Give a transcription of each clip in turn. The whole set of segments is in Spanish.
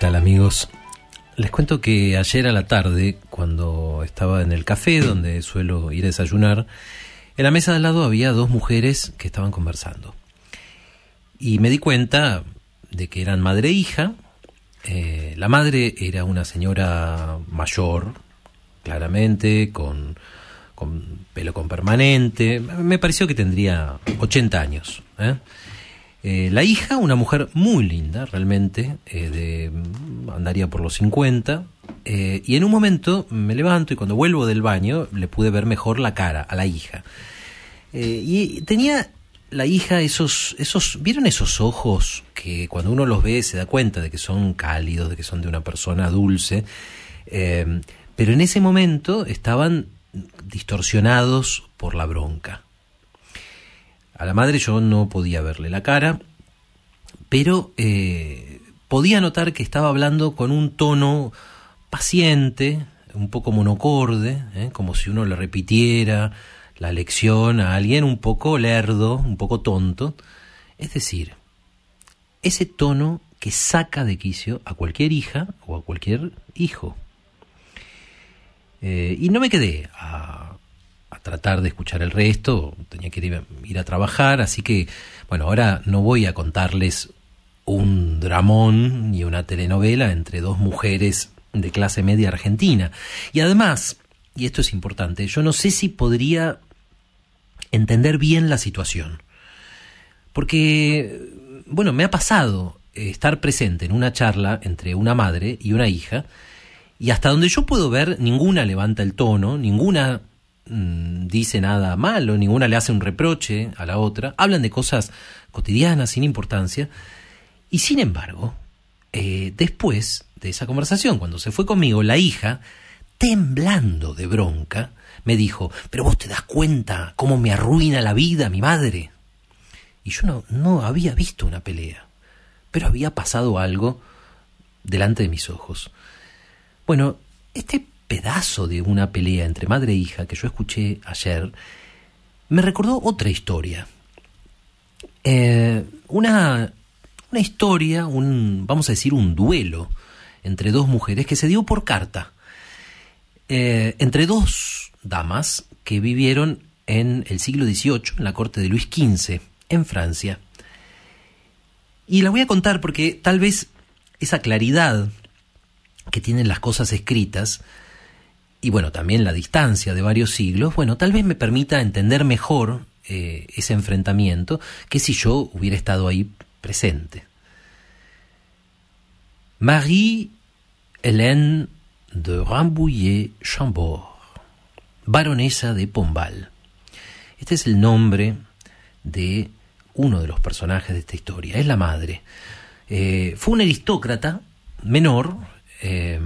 tal amigos? Les cuento que ayer a la tarde, cuando estaba en el café donde suelo ir a desayunar, en la mesa de al lado había dos mujeres que estaban conversando. Y me di cuenta de que eran madre e hija. Eh, la madre era una señora mayor, claramente, con, con pelo con permanente. Me pareció que tendría 80 años. ¿eh? Eh, la hija, una mujer muy linda, realmente, eh, de, andaría por los 50, eh, y en un momento me levanto y cuando vuelvo del baño le pude ver mejor la cara a la hija. y tenía la hija esos, esos, ¿vieron esos ojos que cuando uno los ve se da cuenta de que son cálidos, de que son de una persona dulce? pero en ese momento estaban distorsionados por la bronca. A la madre yo no podía verle la cara, pero eh, podía notar que estaba hablando con un tono paciente, un poco monocorde, ¿eh? como si uno le repitiera la lección a alguien un poco lerdo, un poco tonto. Es decir, ese tono que saca de quicio a cualquier hija o a cualquier hijo. Eh, y no me quedé a tratar de escuchar el resto, tenía que ir, a trabajar, así que, bueno, ahora no voy a contarles un dramón ni una telenovela entre dos mujeres de clase media argentina. Y además, y esto es importante, yo no sé si podría entender bien la situación. Porque, bueno, me ha pasado estar presente en una charla entre una madre y una hija, y hasta donde yo puedo ver, ninguna levanta el tono, ninguna Mm, dice nada malo, ninguna le hace un reproche a la otra, hablan de cosas cotidianas, sin importancia, y sin embargo, eh, después de esa conversación, cuando se fue conmigo, la hija, temblando de bronca, me dijo, pero vos te das cuenta cómo me arruina la vida mi madre. Y yo no, no había visto una pelea, pero había pasado algo delante de mis ojos. Bueno, este pedazo de una pelea entre madre e hija que yo escuché ayer me recordó otra historia. Eh, una, una historia, un, vamos a decir, un duelo entre dos mujeres que se dio por carta. Eh, entre dos damas que vivieron en el siglo XVIII, en la corte de Luis XV, en Francia. Y la voy a contar porque tal vez esa claridad que tienen las cosas escritas y bueno, también la distancia de varios siglos, bueno, tal vez me permita entender mejor eh, ese enfrentamiento que si yo hubiera estado ahí presente. Marie-Hélène de Rambouillet-Chambord, baronesa de Pombal. Este es el nombre de uno de los personajes de esta historia, es la madre. Eh, fue una aristócrata menor, eh,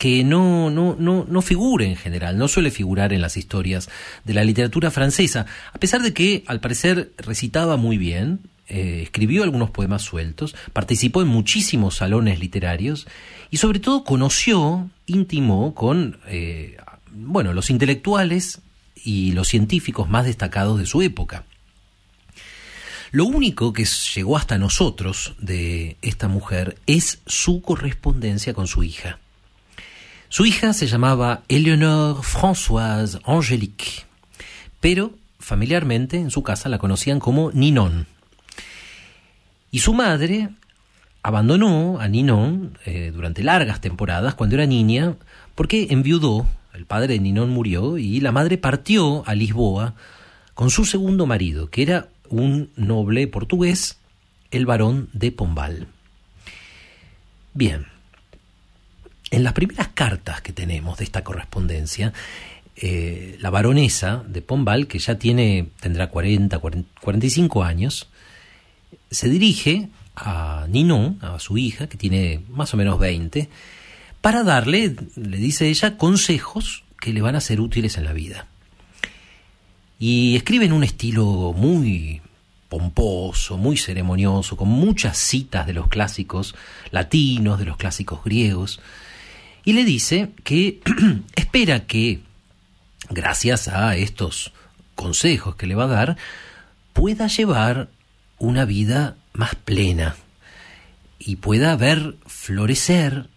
que no, no, no, no figura en general, no suele figurar en las historias de la literatura francesa, a pesar de que al parecer recitaba muy bien, eh, escribió algunos poemas sueltos, participó en muchísimos salones literarios y sobre todo conoció, intimó con eh, bueno, los intelectuales y los científicos más destacados de su época. Lo único que llegó hasta nosotros de esta mujer es su correspondencia con su hija. Su hija se llamaba Eleonore Françoise Angélique, pero familiarmente en su casa la conocían como Ninon. Y su madre abandonó a Ninon eh, durante largas temporadas cuando era niña porque enviudó, el padre de Ninon murió y la madre partió a Lisboa con su segundo marido, que era un noble portugués, el barón de Pombal. Bien, en las primeras cartas que tenemos de esta correspondencia, eh, la baronesa de Pombal, que ya tiene, tendrá 40, 45 años, se dirige a Ninon, a su hija, que tiene más o menos 20, para darle, le dice ella, consejos que le van a ser útiles en la vida. Y escribe en un estilo muy pomposo, muy ceremonioso, con muchas citas de los clásicos latinos, de los clásicos griegos, y le dice que espera que, gracias a estos consejos que le va a dar, pueda llevar una vida más plena. y pueda ver florecer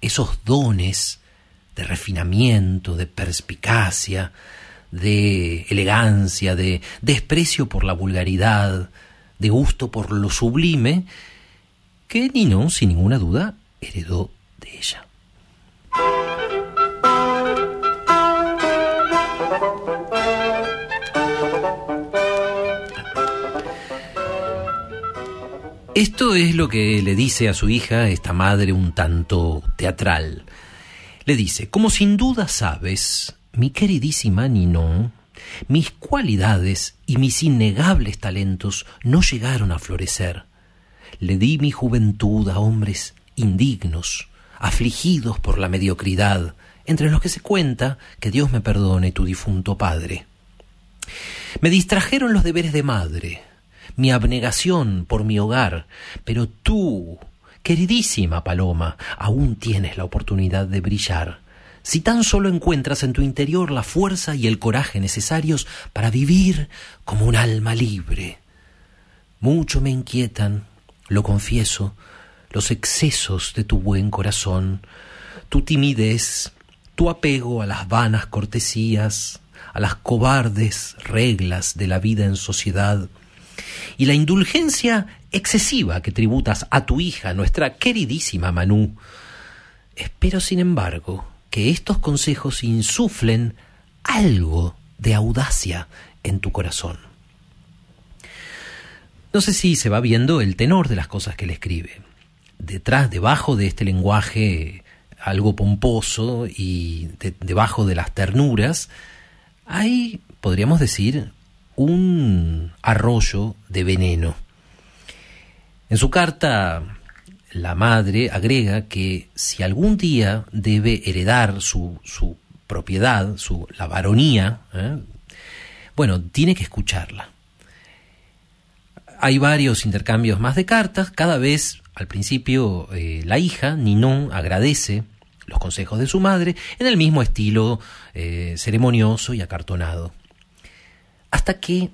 esos dones de refinamiento, de perspicacia, de elegancia, de desprecio por la vulgaridad, de gusto por lo sublime, que Ninon, sin ninguna duda, heredó de ella. Esto es lo que le dice a su hija esta madre un tanto teatral. Le dice, como sin duda sabes, mi queridísima Ninon, mis cualidades y mis innegables talentos no llegaron a florecer. Le di mi juventud a hombres indignos, afligidos por la mediocridad, entre los que se cuenta que Dios me perdone tu difunto padre. Me distrajeron los deberes de madre, mi abnegación por mi hogar, pero tú, queridísima Paloma, aún tienes la oportunidad de brillar. Si tan solo encuentras en tu interior la fuerza y el coraje necesarios para vivir como un alma libre. Mucho me inquietan, lo confieso, los excesos de tu buen corazón, tu timidez, tu apego a las vanas cortesías, a las cobardes reglas de la vida en sociedad, y la indulgencia excesiva que tributas a tu hija, nuestra queridísima Manú. Espero, sin embargo, que estos consejos insuflen algo de audacia en tu corazón. No sé si se va viendo el tenor de las cosas que le escribe. Detrás, debajo de este lenguaje algo pomposo y debajo de las ternuras, hay, podríamos decir, un arroyo de veneno. En su carta la madre agrega que si algún día debe heredar su, su propiedad, su, la varonía, ¿eh? bueno, tiene que escucharla. Hay varios intercambios más de cartas, cada vez al principio eh, la hija, Ninon, agradece los consejos de su madre en el mismo estilo eh, ceremonioso y acartonado. Hasta que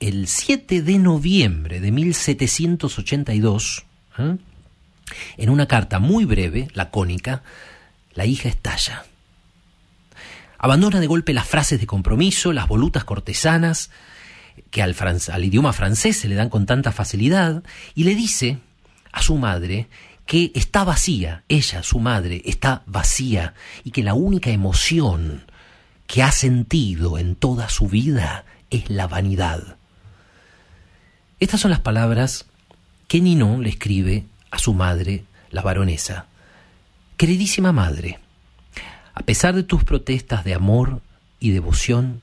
el 7 de noviembre de 1782, en una carta muy breve, lacónica, la hija estalla. Abandona de golpe las frases de compromiso, las volutas cortesanas, que al, al, idioma francés se le dan con tanta facilidad, y le dice a su madre que está vacía, ella, su madre, está vacía, y que la única emoción que ha sentido en toda su vida es la vanidad. Estas son las palabras que Ninon le escribe a su madre, la baronesa. Queridísima madre, a pesar de tus protestas de amor y devoción,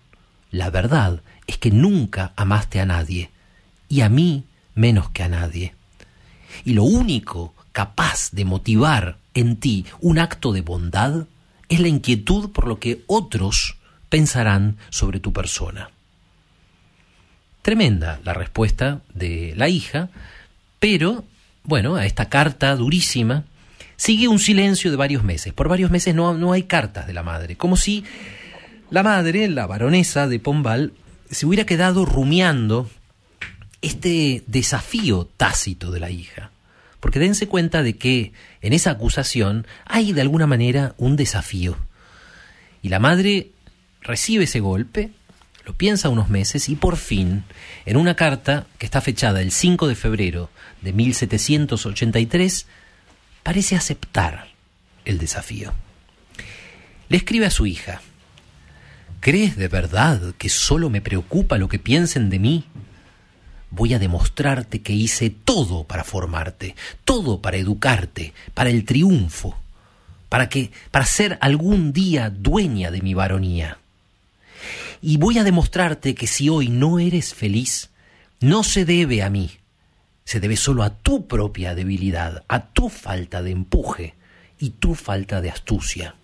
la verdad es que nunca amaste a nadie, y a mí menos que a nadie. Y lo único capaz de motivar en ti un acto de bondad es la inquietud por lo que otros pensarán sobre tu persona. Tremenda la respuesta de la hija, pero bueno, a esta carta durísima, sigue un silencio de varios meses. Por varios meses no, no hay cartas de la madre, como si la madre, la baronesa de Pombal, se hubiera quedado rumiando este desafío tácito de la hija. Porque dense cuenta de que en esa acusación hay de alguna manera un desafío. Y la madre recibe ese golpe, lo piensa unos meses y por fin, en una carta que está fechada el 5 de febrero de 1783, parece aceptar el desafío. Le escribe a su hija, ¿crees de verdad que solo me preocupa lo que piensen de mí? Voy a demostrarte que hice todo para formarte, todo para educarte, para el triunfo, para que para ser algún día dueña de mi varonía y voy a demostrarte que si hoy no eres feliz, no se debe a mí, se debe solo a tu propia debilidad, a tu falta de empuje y tu falta de astucia.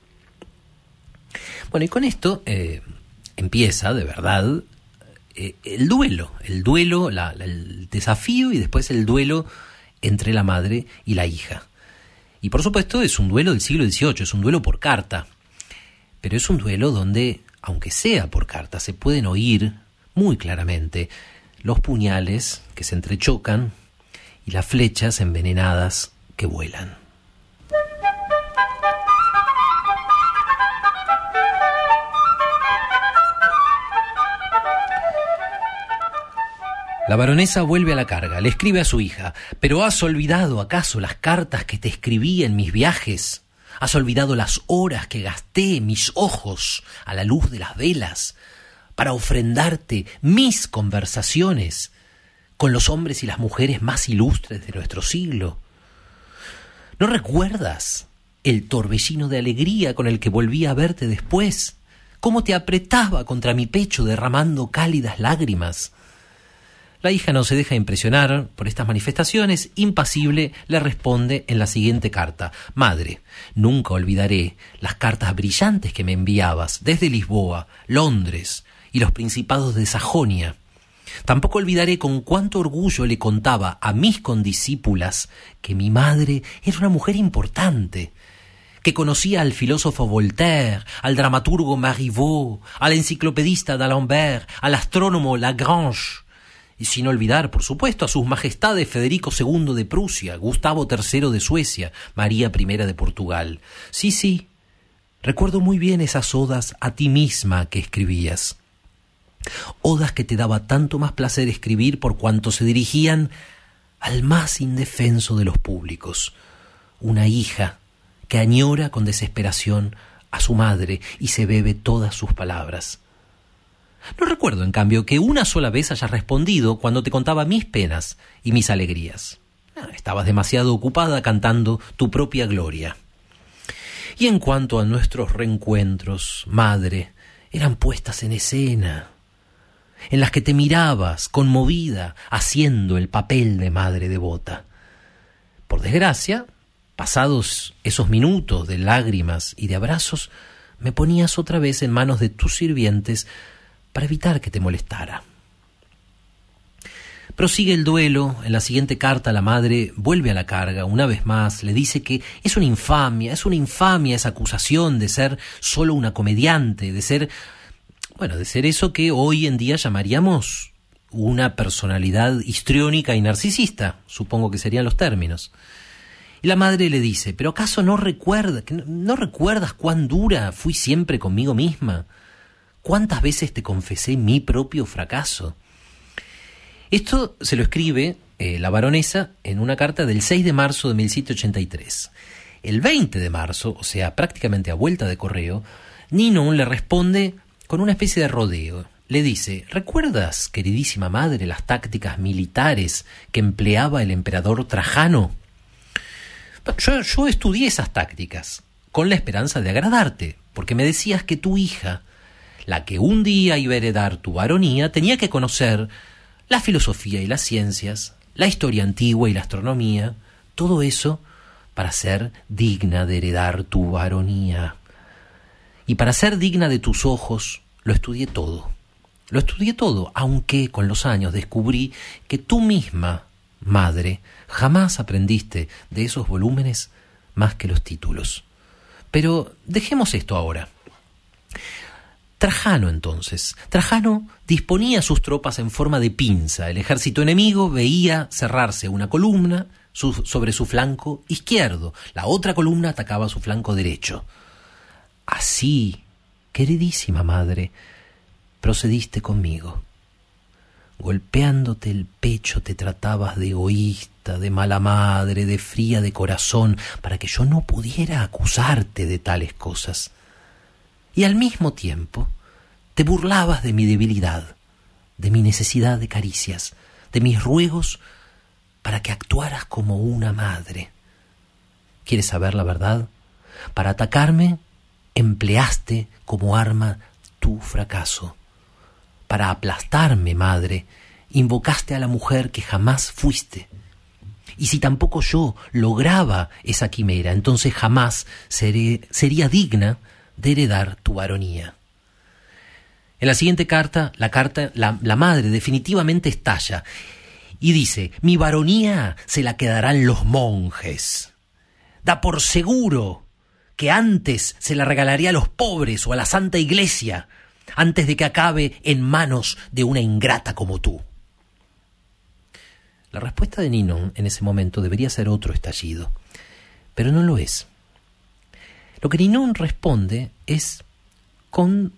Bueno, y con esto eh, empieza de verdad eh, el duelo, el duelo, el desafío y después el duelo entre la madre y la hija. Y por supuesto es un duelo del siglo XVIII, es un duelo por carta, pero es un duelo donde aunque sea por carta, se pueden oír muy claramente los puñales que se entrechocan y y las flechas envenenadas que vuelan. La baronesa vuelve a la carga, le escribe a su hija, ¿pero has olvidado acaso las cartas que te escribí en mis viajes? ¿Has olvidado las horas que gasté mis ojos a la luz de las velas para ofrendarte mis conversaciones con los hombres y las mujeres más ilustres de nuestro siglo? ¿No recuerdas el torbellino de alegría con el que volví a verte después? ¿Cómo te apretaba contra mi pecho derramando cálidas lágrimas? La hija no se deja impresionar por estas manifestaciones, impasible le responde en la siguiente carta Madre, nunca olvidaré las cartas brillantes que me enviabas desde Lisboa, Londres y los principados de Sajonia. Tampoco olvidaré con cuánto orgullo le contaba a mis condiscípulas que mi madre era una mujer importante, que conocía al filósofo Voltaire, al dramaturgo Marivaux, al enciclopedista d'Alembert, al astrónomo Lagrange, y sin olvidar, por supuesto, a sus majestades Federico II de Prusia, Gustavo III de Suecia, María I de Portugal. Sí, sí, recuerdo muy bien esas odas a ti misma que escribías. Odas que te daba tanto más placer escribir por cuanto se dirigían al más indefenso de los públicos, una hija que añora con desesperación a su madre y se bebe todas sus palabras. No recuerdo, en cambio, que una sola vez hayas respondido cuando te contaba mis penas y mis alegrías. Ah, estabas demasiado ocupada cantando tu propia gloria. Y en cuanto a nuestros reencuentros, madre, eran puestas en escena, en las que te mirabas, conmovida, haciendo el papel de madre devota. Por desgracia, pasados esos minutos de lágrimas y de abrazos, me ponías otra vez en manos de tus sirvientes para evitar que te molestara. Prosigue el duelo, en la siguiente carta la madre vuelve a la carga, una vez más, le dice que es una infamia, es una infamia esa acusación de ser solo una comediante, de ser, bueno, de ser eso que hoy en día llamaríamos una personalidad histriónica y narcisista, supongo que serían los términos. Y la madre le dice, pero acaso no recuerdas, no recuerdas cuán dura fui siempre conmigo misma? ¿Cuántas veces te confesé mi propio fracaso? Esto se lo escribe eh, la baronesa en una carta del 6 de marzo de 1783. El 20 de marzo, o sea, prácticamente a vuelta de correo, Ninon le responde con una especie de rodeo. Le dice, ¿recuerdas, queridísima madre, las tácticas militares que empleaba el emperador Trajano? Yo, yo estudié esas tácticas con la esperanza de agradarte, porque me decías que tu hija la que un día iba a heredar tu varonía, tenía que conocer la filosofía y las ciencias, la historia antigua y la astronomía, todo eso para ser digna de heredar tu varonía. Y para ser digna de tus ojos, lo estudié todo. Lo estudié todo, aunque con los años descubrí que tú misma, madre, jamás aprendiste de esos volúmenes más que los títulos. Pero dejemos esto ahora. Trajano entonces. Trajano disponía sus tropas en forma de pinza. El ejército enemigo veía cerrarse una columna sobre su flanco izquierdo. La otra columna atacaba su flanco derecho. Así, queridísima madre, procediste conmigo. Golpeándote el pecho te tratabas de egoísta, de mala madre, de fría de corazón, para que yo no pudiera acusarte de tales cosas y al mismo tiempo te burlabas de mi debilidad, de mi necesidad de caricias, de mis ruegos para que actuaras como una madre. ¿Quieres saber la verdad? Para atacarme empleaste como arma tu fracaso. Para aplastarme, madre, invocaste a la mujer que jamás fuiste. Y si tampoco yo lograba esa quimera, entonces jamás seré, sería digna heredar tu varonía. En la siguiente carta, la carta, la, la madre definitivamente estalla y dice, mi varonía se la quedarán los monjes. Da por seguro que antes se la regalaría a los pobres o a la Santa Iglesia, antes de que acabe en manos de una ingrata como tú. La respuesta de Ninon en ese momento debería ser otro estallido, pero no lo es. Lo que Ninon responde es con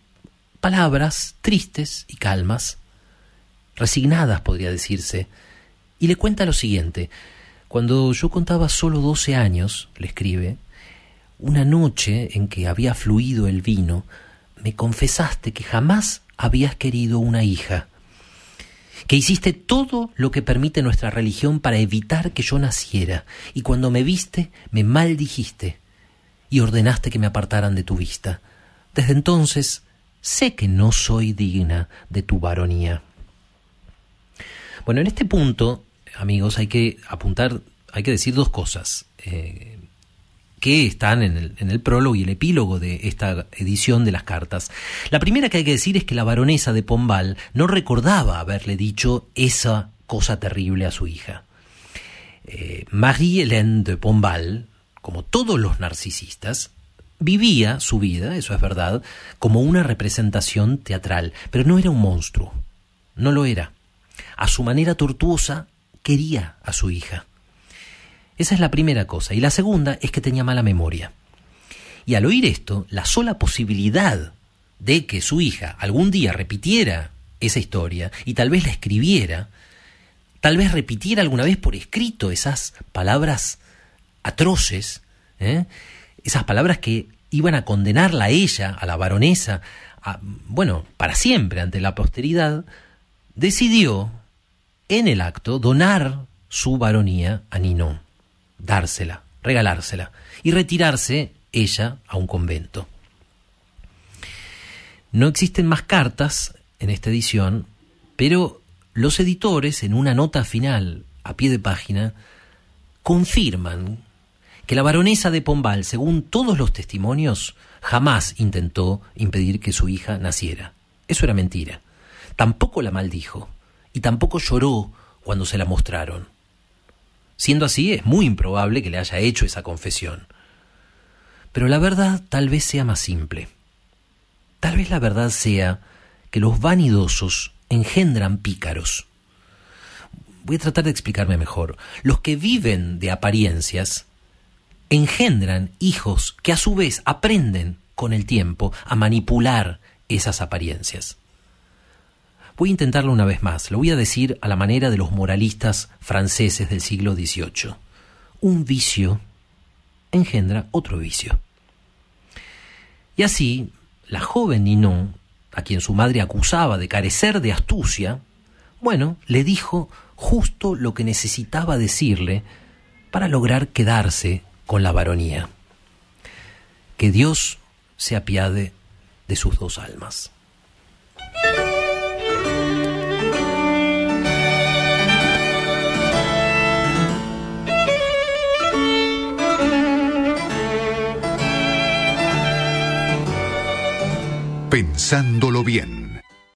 palabras tristes y calmas, resignadas podría decirse, y le cuenta lo siguiente. Cuando yo contaba solo doce años, le escribe, una noche en que había fluido el vino, me confesaste que jamás habías querido una hija, que hiciste todo lo que permite nuestra religión para evitar que yo naciera, y cuando me viste me maldijiste y ordenaste que me apartaran de tu vista. Desde entonces sé que no soy digna de tu varonía. Bueno, en este punto, amigos, hay que apuntar, hay que decir dos cosas. Eh, que están en el, prólogo y el epílogo de esta edición de las cartas. La primera que hay que decir es que la baronesa de Pombal no recordaba haberle dicho esa cosa terrible a su hija. Eh, Marie-Hélène de Pombal, como todos los narcisistas, vivía su vida, eso es verdad, como una representación teatral, pero no era un monstruo, no lo era. A su manera tortuosa quería a su hija. Esa es la primera cosa. Y la segunda es que tenía mala memoria. Y al oír esto, la sola posibilidad de que su hija algún día repitiera esa historia y tal vez la escribiera, tal vez repitiera alguna vez por escrito esas palabras atroces, ¿eh? esas palabras que iban a condenarla a ella, a la baronesa, bueno, para siempre ante la posteridad, decidió en el acto donar su baronía a Ninon dársela, regalársela y retirarse ella a un convento. No existen más cartas en esta edición, pero los editores, en una nota final a pie de página, confirman que la baronesa de Pombal, según todos los testimonios, jamás intentó impedir que su hija naciera. Eso era mentira. Tampoco la maldijo y tampoco lloró cuando se la mostraron. Siendo así, es muy improbable que le haya hecho esa confesión. Pero la verdad tal vez sea más simple. Tal vez la verdad sea que los vanidosos engendran pícaros. Voy a tratar de explicarme mejor. Los que viven de apariencias engendran hijos que a su vez aprenden con el tiempo a manipular esas apariencias. Voy a intentarlo una vez más, lo voy a decir a la manera de los moralistas franceses del siglo XVIII. Un vicio engendra otro vicio. Y así, la joven Ninon, a quien su madre acusaba de carecer de astucia, bueno, le dijo justo lo que necesitaba decirle para lograr quedarse con la baronía. Que Dios se apiade de sus dos almas. Pensándolo bien.